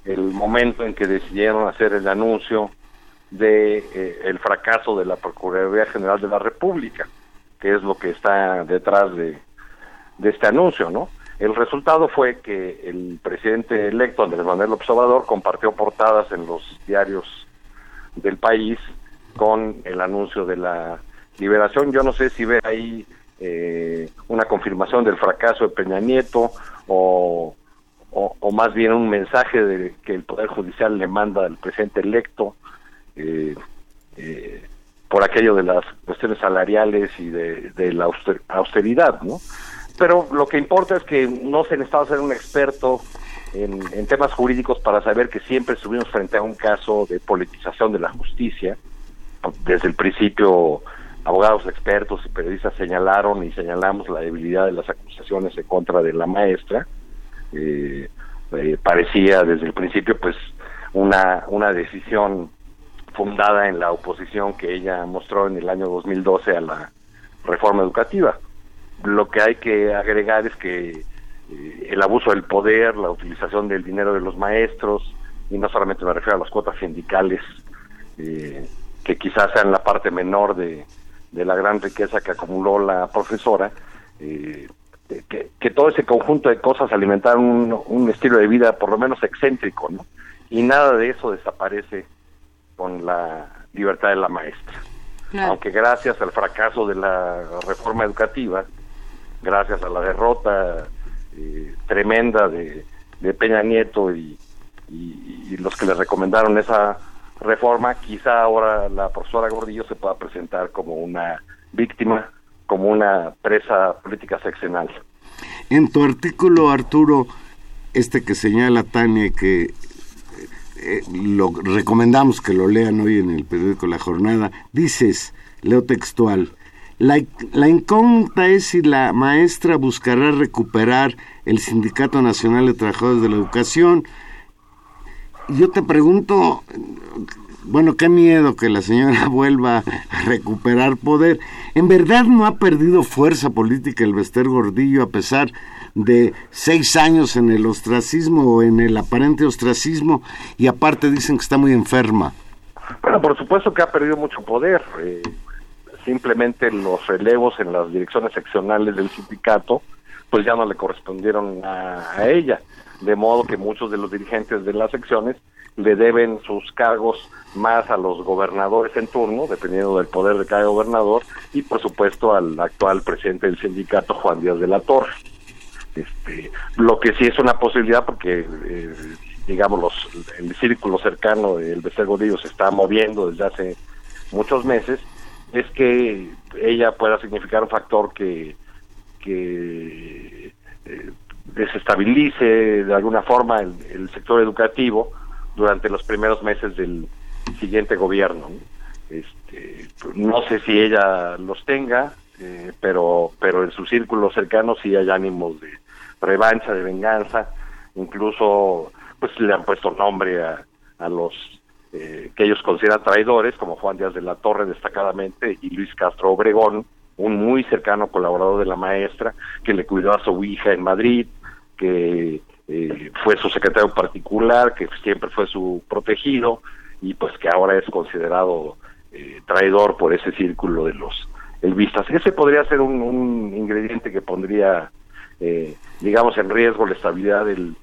el momento en que decidieron hacer el anuncio de eh, el fracaso de la Procuraduría General de la República, que es lo que está detrás de, este anuncio, ¿no? El resultado fue que el presidente electo Andrés Manuel López Obrador compartió portadas en los diarios del país con el anuncio de la liberación. Yo no sé si ve ahí eh, una confirmación del fracaso de Peña Nieto o, o, más bien un mensaje de que el Poder Judicial le manda al presidente electo eh, eh, por aquello de las cuestiones salariales y de, la austeridad, ¿no? pero lo que importa es que no se necesita ser un experto en, temas jurídicos para saber que siempre estuvimos frente a un caso de politización de la justicia. Desde el principio, abogados expertos y periodistas señalaron y señalamos la debilidad de las acusaciones en contra de la maestra. Eh, eh, parecía desde el principio, pues, una, una decisión fundada en la oposición que ella mostró en el año 2012 a la reforma educativa. Lo que hay que agregar es que eh, el abuso del poder, la utilización del dinero de los maestros, y no solamente me refiero a las cuotas sindicales, eh, que quizás sean la parte menor de, de, la gran riqueza que acumuló la profesora, eh, que, todo ese conjunto de cosas alimentaron un, un, estilo de vida por lo menos excéntrico, ¿no? Y nada de eso desaparece con la libertad de la maestra. Aunque gracias al fracaso de la reforma educativa, gracias a la derrota eh, tremenda de, Peña Nieto y, los que le recomendaron esa reforma, quizá ahora la profesora Gordillo se pueda presentar como una víctima, como una presa política seccional. En tu artículo, Arturo, este que señala Tania que eh, eh, lo recomendamos que lo lean hoy en el periódico La Jornada, dices, leo textual, la, la, incógnita es si la maestra buscará recuperar el Sindicato Nacional de Trabajadores de la Educación. Yo te pregunto, bueno, qué miedo que la señora vuelva a recuperar poder. En verdad no ha perdido fuerza política el Bester Gordillo a pesar de seis años en el ostracismo o en el aparente ostracismo y aparte dicen que está muy enferma. Bueno, por supuesto que ha perdido mucho poder. Eh, simplemente los relevos en las direcciones seccionales del sindicato pues ya no le correspondieron a, ella, de modo que muchos de los dirigentes de las secciones le deben sus cargos más a los gobernadores en turno, dependiendo del poder de cada gobernador, y por supuesto al actual presidente del sindicato, Juan Díaz de la Torre. Este, lo que sí es una posibilidad porque, eh, digamos, los, el círculo cercano del Becer Gordillo se está moviendo desde hace muchos meses es que ella pueda significar un factor que, que eh, desestabilice de alguna forma el, sector educativo durante los primeros meses del siguiente gobierno. Este, no sé si ella los tenga, eh, pero, pero en su círculo cercano sí hay ánimos de revancha, de venganza, incluso pues le han puesto nombre a, a los eh, que ellos consideran traidores, como Juan Díaz de la Torre destacadamente y Luis Castro Obregón, un muy cercano colaborador de la maestra, que le cuidó a su hija en Madrid, que eh, fue su secretario particular, que siempre fue su protegido y pues que ahora es considerado eh, traidor por ese círculo de los elvistas. Ese podría ser un, un ingrediente que pondría, eh, digamos, en riesgo la estabilidad del,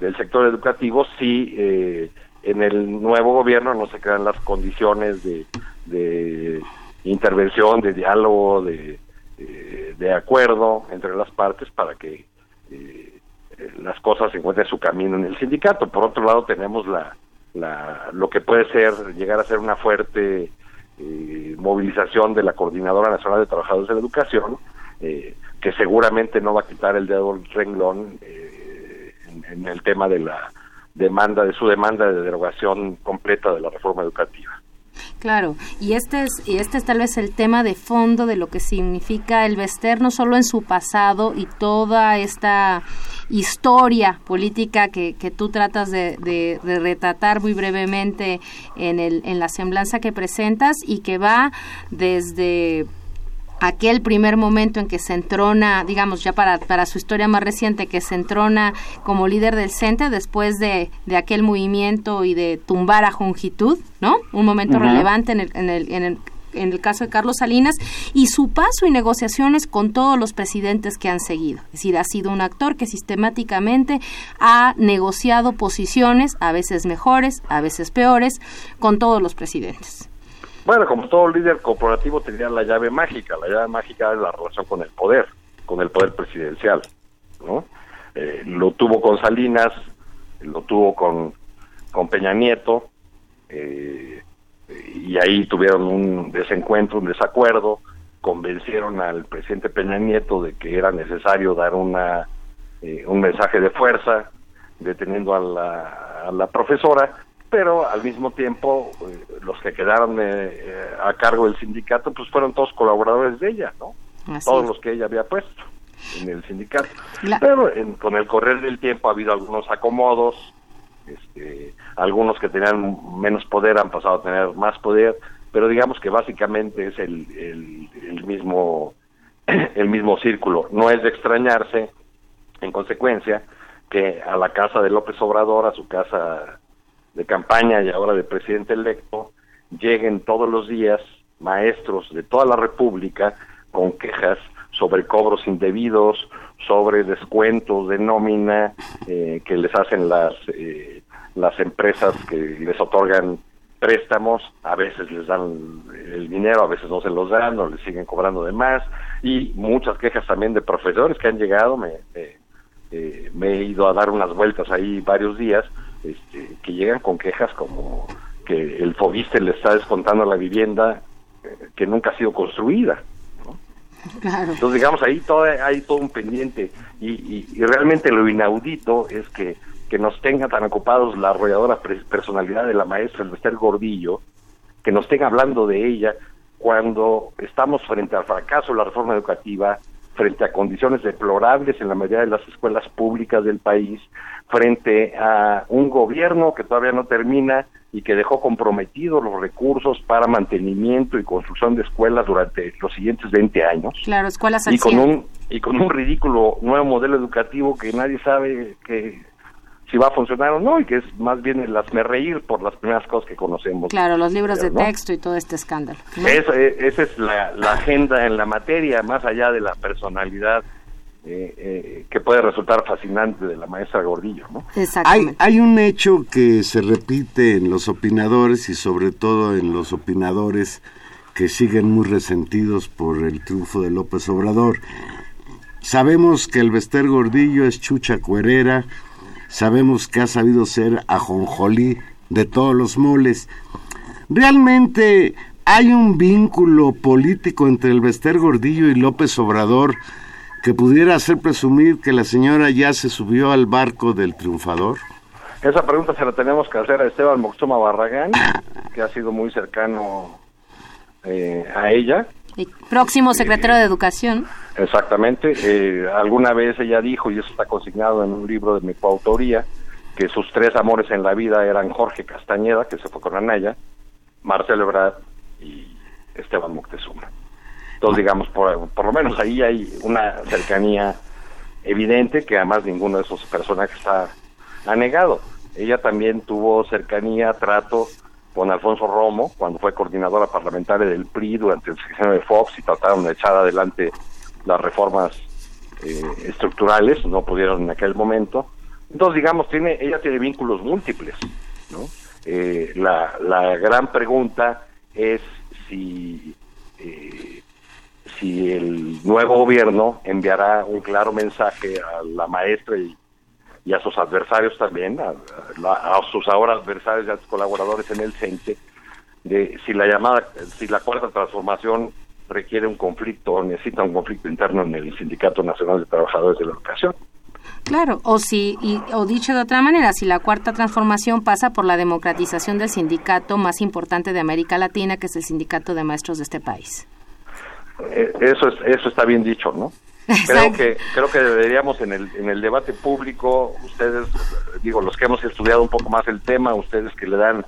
del sector educativo si eh, en el nuevo gobierno no se crean las condiciones de, de intervención, de diálogo, de, eh, de acuerdo entre las partes para que eh, las cosas encuentren su camino en el sindicato. Por otro lado, tenemos la, la, lo que puede ser, llegar a ser una fuerte eh, movilización de la Coordinadora Nacional de Trabajadores de la Educación, eh, que seguramente no va a quitar el dedo del renglón eh, en, en el tema de la demanda, de su demanda de derogación completa de la reforma educativa. Claro, y este es y este es tal vez el tema de fondo de lo que significa el Vester no solo en su pasado y toda esta historia política que, que tú tratas de, de, de, retratar muy brevemente en el en la semblanza que presentas y que va desde aquel primer momento en que se entrona, digamos ya para, para su historia más reciente, que se entrona como líder del CENTE después de, de aquel movimiento y de tumbar a Jongitud, ¿no? Un momento uh -huh. relevante en el, en el, en el en el caso de Carlos Salinas, y su paso y negociaciones con todos los presidentes que han seguido. Es decir, ha sido un actor que sistemáticamente ha negociado posiciones, a veces mejores, a veces peores, con todos los presidentes. Bueno, como todo líder corporativo tenía la llave mágica. La llave mágica es la relación con el poder, con el poder presidencial. ¿no? Eh, lo tuvo con Salinas, lo tuvo con, con Peña Nieto, eh, y ahí tuvieron un desencuentro, un desacuerdo, convencieron al presidente Peña Nieto de que era necesario dar una eh, un mensaje de fuerza deteniendo a la, a la profesora pero al mismo tiempo eh, los que quedaron eh, a cargo del sindicato pues fueron todos colaboradores de ella, ¿no? Así todos es. los que ella había puesto en el sindicato. La... Pero en, con el correr del tiempo ha habido algunos acomodos, este, algunos que tenían menos poder han pasado a tener más poder, pero digamos que básicamente es el, el, el mismo el mismo círculo. No es de extrañarse, en consecuencia, que a la casa de López Obrador, a su casa de campaña y ahora de presidente electo, lleguen todos los días maestros de toda la República con quejas sobre cobros indebidos, sobre descuentos de nómina eh, que les hacen las eh, las empresas que les otorgan préstamos, a veces les dan el dinero, a veces no se los dan, o les siguen cobrando de más, y muchas quejas también de profesores que han llegado, me, me, eh, me he ido a dar unas vueltas ahí varios días, este, que llegan con quejas como que el Fobiste le está descontando la vivienda eh, que nunca ha sido construida. ¿no? Claro. Entonces, digamos, ahí todo, hay todo un pendiente y, y, y, realmente lo inaudito es que, que nos tenga tan ocupados la arrolladora personalidad de la maestra Elvester Gordillo, que nos tenga hablando de ella cuando estamos frente al fracaso de la reforma educativa, frente a condiciones deplorables en la mayoría de las escuelas públicas del país, frente a un gobierno que todavía no termina y que dejó comprometidos los recursos para mantenimiento y construcción de escuelas durante los siguientes 20 años. Claro, escuelas y con un y con un ridículo nuevo modelo educativo que nadie sabe que si va a funcionar o no y que es más bien el hazme reír por las primeras cosas que conocemos. Claro, los libros de texto y todo este escándalo. ¿no? Esa, esa, es la, la, agenda en la materia, más allá de la personalidad eh, eh, que puede resultar fascinante de la maestra Gordillo. ¿no? Hay, hay un hecho que se repite en los opinadores y sobre todo en los opinadores que siguen muy resentidos por el triunfo de López Obrador. Sabemos que el Vester Gordillo es chucha cuerera, sabemos que ha sabido ser ajonjolí de todos los moles. Realmente hay un vínculo político entre el Vester Gordillo y López Obrador que pudiera hacer presumir que la señora ya se subió al barco del triunfador. Esa pregunta se la tenemos que hacer a Esteban Moxoma Barragán, que ha sido muy cercano eh, a ella. Próximo secretario de Educación. Exactamente. Eh, alguna vez ella dijo, y eso está consignado en un libro de mi coautoría, que sus tres amores en la vida eran Jorge Castañeda, que se fue con Anaya, Marcelo Ebrard y Esteban Moctezuma. Entonces, digamos, por, por lo menos ahí hay una cercanía evidente que además ninguno de esos personajes ha, ha negado. Ella también tuvo cercanía, trato con Alfonso Romo, cuando fue coordinadora parlamentaria del PRI durante el sexenio de Fox y trataron de echar adelante las reformas eh, estructurales, no pudieron en aquel momento. Entonces, digamos, tiene, ella tiene vínculos múltiples, ¿no? Eh, la, la gran pregunta es si, eh, si el nuevo gobierno enviará un claro mensaje a la maestra y, y a sus adversarios también, a, a, a sus ahora adversarios y a sus colaboradores en el CENTE, de si la llamada, si la cuarta transformación requiere un conflicto o necesita un conflicto interno en el Sindicato Nacional de Trabajadores de la Educación. Claro, o si, y, o dicho de otra manera, si la cuarta transformación pasa por la democratización del sindicato más importante de América Latina, que es el sindicato de maestros de este país. Eh, eso es, eso está bien dicho, ¿no? Creo que creo que deberíamos en el en el debate público, ustedes digo los que hemos estudiado un poco más el tema, ustedes que le dan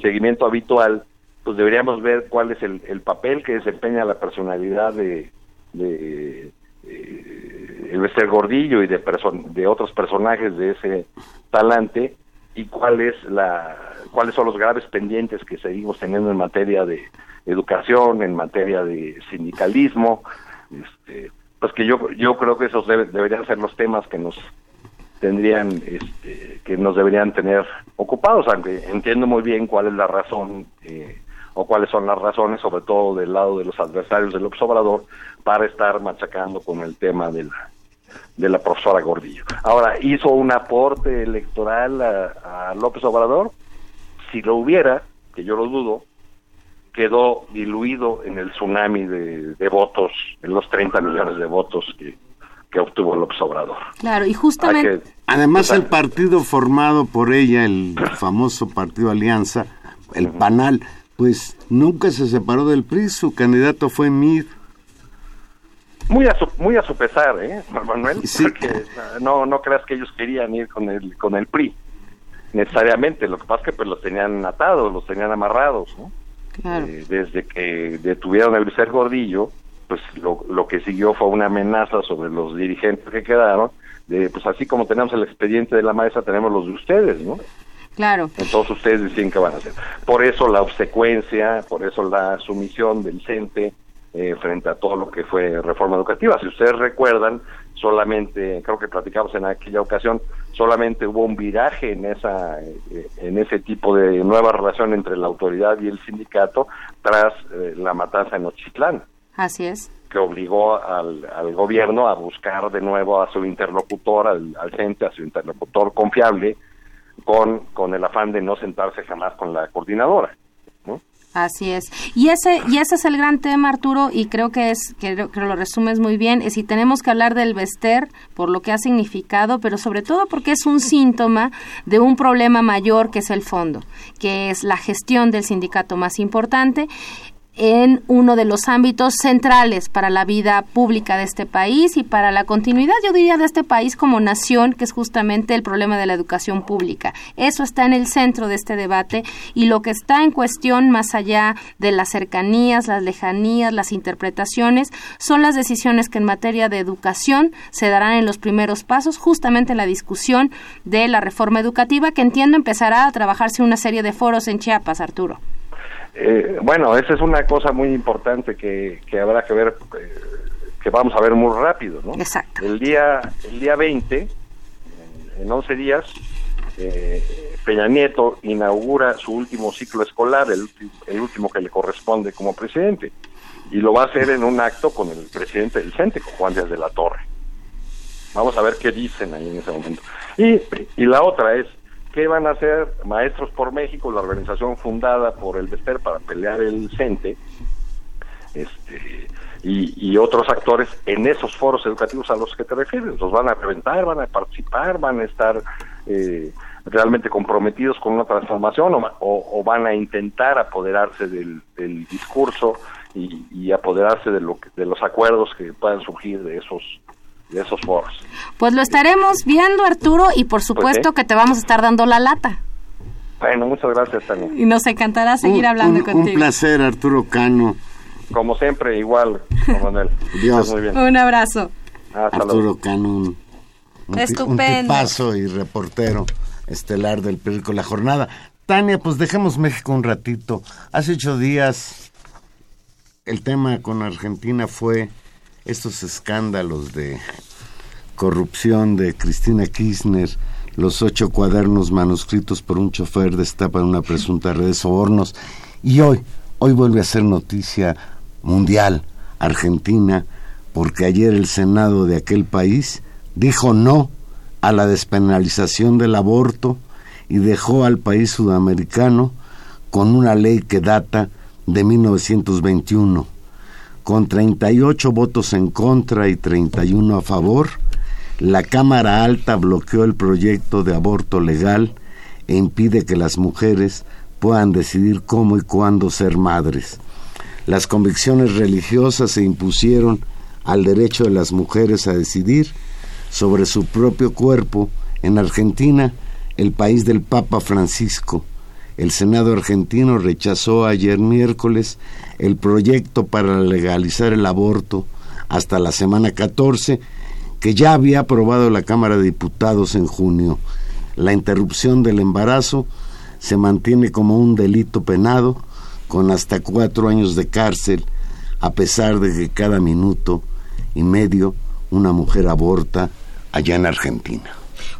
seguimiento habitual, pues deberíamos ver cuál es el, el papel que desempeña la personalidad de, de eh, el Bester Gordillo y de de otros personajes de ese talante y cuál es la cuáles son los graves pendientes que seguimos teniendo en materia de educación, en materia de sindicalismo, este, pues que yo yo creo que esos deberían ser los temas que nos tendrían este, que nos deberían tener ocupados aunque entiendo muy bien cuál es la razón eh, o cuáles son las razones sobre todo del lado de los adversarios del observador para estar machacando con el tema de la de la profesora Gordillo. Ahora, ¿hizo un aporte electoral a López Obrador? Si lo hubiera, que yo lo dudo, quedó diluido en el tsunami de, de votos, en los 30 millones de votos que, que obtuvo López Obrador. Claro, y justamente... Que, Además, el partido formado por ella, el famoso Partido Alianza, el PANAL, pues nunca se separó del PRI, su candidato fue Mir. Muy a su, muy a su pesar, ¿eh, Manuel? Sí. Porque no, no creas que ellos querían ir con el, con el PRI, necesariamente. Lo que pasa es que pues los tenían atados, los tenían amarrados, ¿no? Claro. Eh, desde que detuvieron el Vicer Gordillo, pues lo, lo que siguió fue una amenaza sobre los dirigentes que quedaron, de pues así como tenemos el expediente de la maestra, tenemos los de ustedes, ¿no? Claro. Entonces ustedes deciden qué van a hacer. Por eso la obsecuencia, por eso la sumisión del CENTE eh, frente a todo lo que fue reforma educativa. Si ustedes recuerdan, solamente, creo que platicamos en aquella ocasión, solamente hubo un viraje en esa eh, en ese tipo de nueva relación entre la autoridad y el sindicato tras eh, la matanza en Ochitlán. Así es. Que obligó al, al, gobierno a buscar de nuevo a su interlocutor, al, al CENTE, a su interlocutor confiable, con, con el afán de no sentarse jamás con la coordinadora. Así es. Y ese, y ese es el gran tema, Arturo, y creo que es, que, que lo resumes muy bien, es si tenemos que hablar del Bester por lo que ha significado, pero sobre todo porque es un síntoma de un problema mayor que es el fondo, que es la gestión del sindicato más importante en uno de los ámbitos centrales para la vida pública de este país y para la continuidad, yo diría, de este país como nación, que es justamente el problema de la educación pública. Eso está en el centro de este debate y lo que está en cuestión, más allá de las cercanías, las lejanías, las interpretaciones, son las decisiones que en materia de educación se darán en los primeros pasos, justamente en la discusión de la reforma educativa, que entiendo empezará a trabajarse una serie de foros en Chiapas, Arturo. Eh, bueno, esa es una cosa muy importante que, que habrá que ver, eh, que vamos a ver muy rápido, ¿no? Exacto. El día, el día 20, en 11 días, eh, Peña Nieto inaugura su último ciclo escolar, el, el, último que le corresponde como presidente, y lo va a hacer en un acto con el presidente del CENTE, con Juan Díaz de la Torre. Vamos a ver qué dicen ahí en ese momento. Y, y la otra es, ¿Qué van a hacer Maestros por México, la organización fundada por el Bester para pelear el CENTE, este, y, otros actores en esos foros educativos a los que te refieres? ¿Los van a reventar, van a participar, van a estar eh, realmente comprometidos con una transformación o van a intentar apoderarse del, del discurso y, y, apoderarse de, lo que, de los acuerdos que puedan surgir de esos de esos foros. Pues lo estaremos viendo, Arturo, y por supuesto que te vamos a estar dando la lata. Bueno, muchas gracias, Tania. Y nos encantará seguir un, hablando un, contigo. Un placer, Arturo Cano. Como siempre, igual, Manuel. Dios. Muy bien. Un abrazo. Hasta Arturo luego. Cano, un un, Estupendo. tipazo y reportero estelar del periódico La Jornada. Tania, pues dejemos México un ratito. Hace ocho días el tema con Argentina fue estos escándalos de corrupción de Cristina Kirchner, los ocho cuadernos manuscritos por un chofer destapan una presunta red de sobornos y hoy, hoy vuelve a ser noticia mundial Argentina porque ayer el Senado de aquel país dijo no a la despenalización del aborto y dejó al país sudamericano con una ley que data de 1921. Con 38 votos en contra y 31 a favor, la Cámara Alta bloqueó el proyecto de aborto legal e impide que las mujeres puedan decidir cómo y cuándo ser madres. Las convicciones religiosas se impusieron al derecho de las mujeres a decidir sobre su propio cuerpo en Argentina, el país del Papa Francisco. El Senado argentino rechazó ayer miércoles el proyecto para legalizar el aborto hasta la semana 14 que ya había aprobado la Cámara de Diputados en junio. La interrupción del embarazo se mantiene como un delito penado con hasta cuatro años de cárcel, a pesar de que cada minuto y medio una mujer aborta allá en Argentina.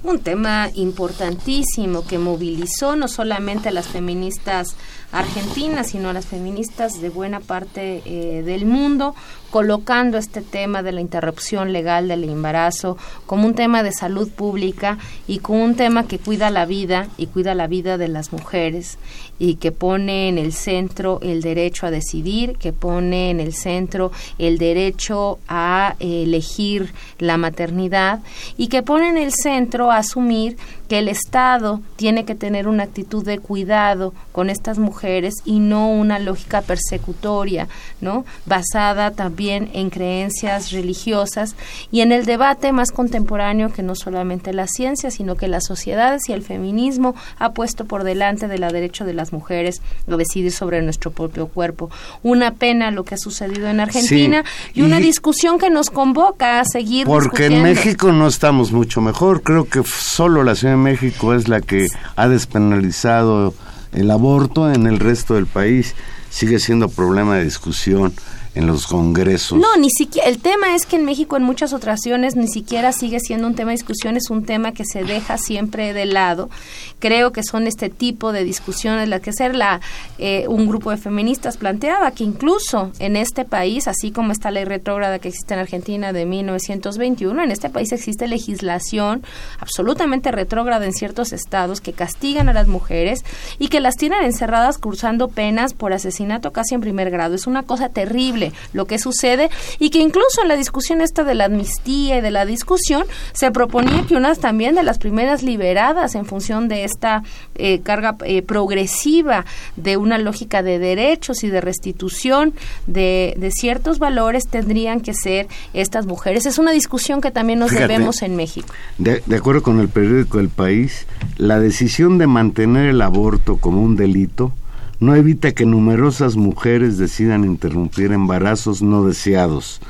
Un tema importantísimo que movilizó no solamente a las feministas argentinas, sino a las feministas de buena parte eh, del mundo, colocando este tema de la interrupción legal del embarazo como un tema de salud pública y como un tema que cuida la vida y cuida la vida de las mujeres y que pone en el centro el derecho a decidir, que pone en el centro el derecho a elegir la maternidad y que pone en el centro a asumir que el Estado tiene que tener una actitud de cuidado con estas mujeres y no una lógica persecutoria, ¿no? Basada también en creencias religiosas y en el debate más contemporáneo que no solamente la ciencia, sino que las sociedades y el feminismo ha puesto por delante del derecho de las mujeres a decidir sobre nuestro propio cuerpo. Una pena lo que ha sucedido en Argentina y una discusión que nos convoca a seguir Porque en. México no estamos mucho mejor. Creo que solo la Ciudad México es la que ha despenalizado el aborto. En el resto del país sigue siendo problema de discusión en los congresos. No, ni siquiera. El tema es que en México en muchas ocasiones ni siquiera sigue siendo un tema de discusión, es un tema que se deja siempre de lado. Creo que son este tipo de discusiones las que ser la eh, un grupo de feministas planteaba que incluso en este país, así como esta ley retrógrada que existe en Argentina de 1921, en este país existe legislación absolutamente retrógrada en ciertos estados que castigan a las mujeres y que las tienen encerradas cursando penas por asesinato casi en primer grado. Es una cosa terrible lo que sucede y que incluso en la discusión esta de la amnistía y de la discusión se proponía que unas también de las primeras liberadas en función de esta eh, carga eh, progresiva de una lógica de derechos y de restitución de, de ciertos valores tendrían que ser estas mujeres. Es una discusión que también nos Fíjate. debemos en México. De, de acuerdo con el periódico El País, la decisión de mantener el aborto como un delito no evita que numerosas mujeres decidan interrumpir embarazos no deseados.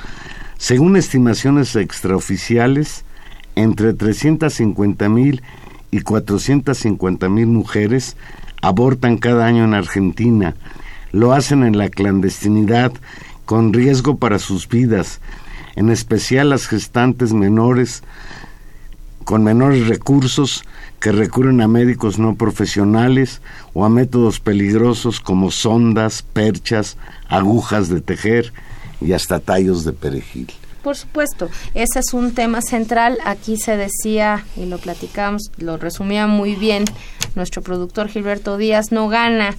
Según estimaciones extraoficiales, entre 350 mil y 450 mil mujeres abortan cada año en Argentina. Lo hacen en la clandestinidad con riesgo para sus vidas, en especial las gestantes menores con menores recursos que recurren a médicos no profesionales o a métodos peligrosos como sondas, perchas, agujas de tejer y hasta tallos de perejil. Por supuesto, ese es un tema central. Aquí se decía, y lo platicamos, lo resumía muy bien nuestro productor Gilberto Díaz, no gana,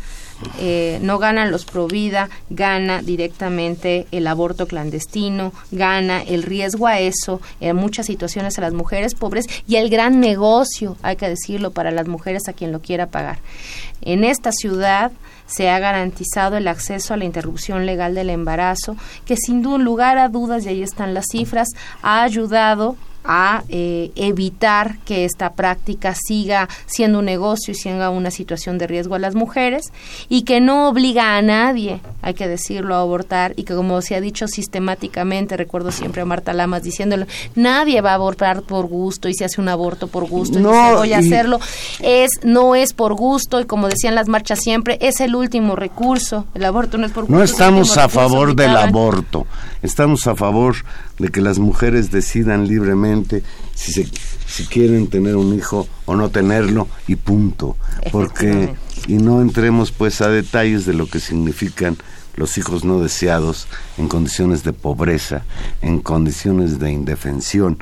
eh, no ganan los pro vida, gana directamente el aborto clandestino, gana el riesgo a eso en muchas situaciones a las mujeres pobres y el gran negocio, hay que decirlo, para las mujeres a quien lo quiera pagar. En esta ciudad se ha garantizado el acceso a la interrupción legal del embarazo, que sin lugar a dudas, y ahí están las cifras, ha ayudado a eh, evitar que esta práctica siga siendo un negocio y siga una situación de riesgo a las mujeres y que no obliga a nadie, hay que decirlo, a abortar y que como se ha dicho sistemáticamente, recuerdo siempre a Marta Lamas diciéndolo, nadie va a abortar por gusto y se hace un aborto por gusto no, y voy a hacerlo, es no es por gusto y como decían las marchas siempre, es el último recurso, el aborto no es por gusto. No estamos a favor del aborto, estamos a favor de que las mujeres decidan libremente si, se, si quieren tener un hijo o no tenerlo y punto. Porque, y no entremos pues a detalles de lo que significan los hijos no deseados en condiciones de pobreza, en condiciones de indefensión.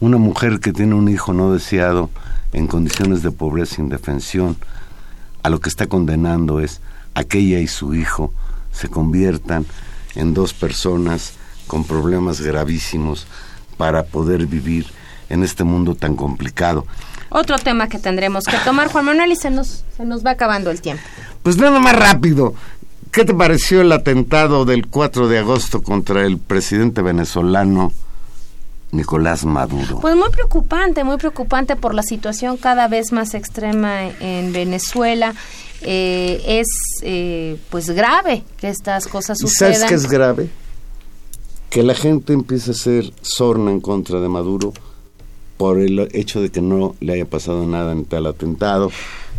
Una mujer que tiene un hijo no deseado en condiciones de pobreza e indefensión, a lo que está condenando es a que ella y su hijo se conviertan en dos personas con problemas gravísimos para poder vivir en este mundo tan complicado. Otro tema que tendremos que tomar, Juan Manuel, y se nos, se nos va acabando el tiempo. Pues nada más rápido. ¿Qué te pareció el atentado del 4 de agosto contra el presidente venezolano Nicolás Maduro? Pues muy preocupante, muy preocupante por la situación cada vez más extrema en Venezuela. Eh, es eh, pues grave que estas cosas sucedan. ¿Sabes qué es grave? Que la gente empiece a ser sorna en contra de Maduro por el hecho de que no le haya pasado nada en tal atentado.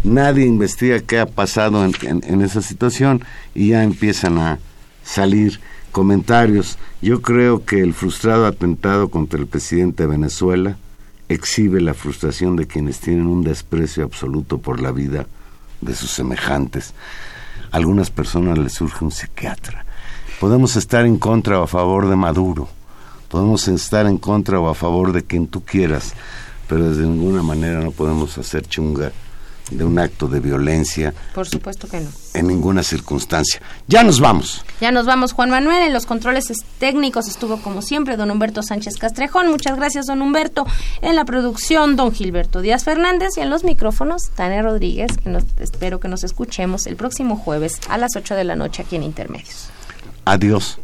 Nadie investiga qué ha pasado en, esa situación y ya empiezan a salir comentarios. Yo creo que el frustrado atentado contra el presidente de Venezuela exhibe la frustración de quienes tienen un desprecio absoluto por la vida de sus semejantes. A algunas personas les surge un psiquiatra Podemos estar en contra o a favor de Maduro, podemos estar en contra o a favor de quien tú quieras, pero de ninguna manera no podemos hacer chunga de un acto de violencia. Por supuesto que no. En ninguna circunstancia. Ya nos vamos. Ya nos vamos, Juan Manuel. En los controles técnicos estuvo, como siempre, don Humberto Sánchez Castrejón. Muchas gracias, don Humberto. En la producción, don Gilberto Díaz Fernández. Y en los micrófonos, Tania Rodríguez, que nos, espero que nos escuchemos el próximo jueves a las 8 de la noche aquí en Intermedios. Adiós.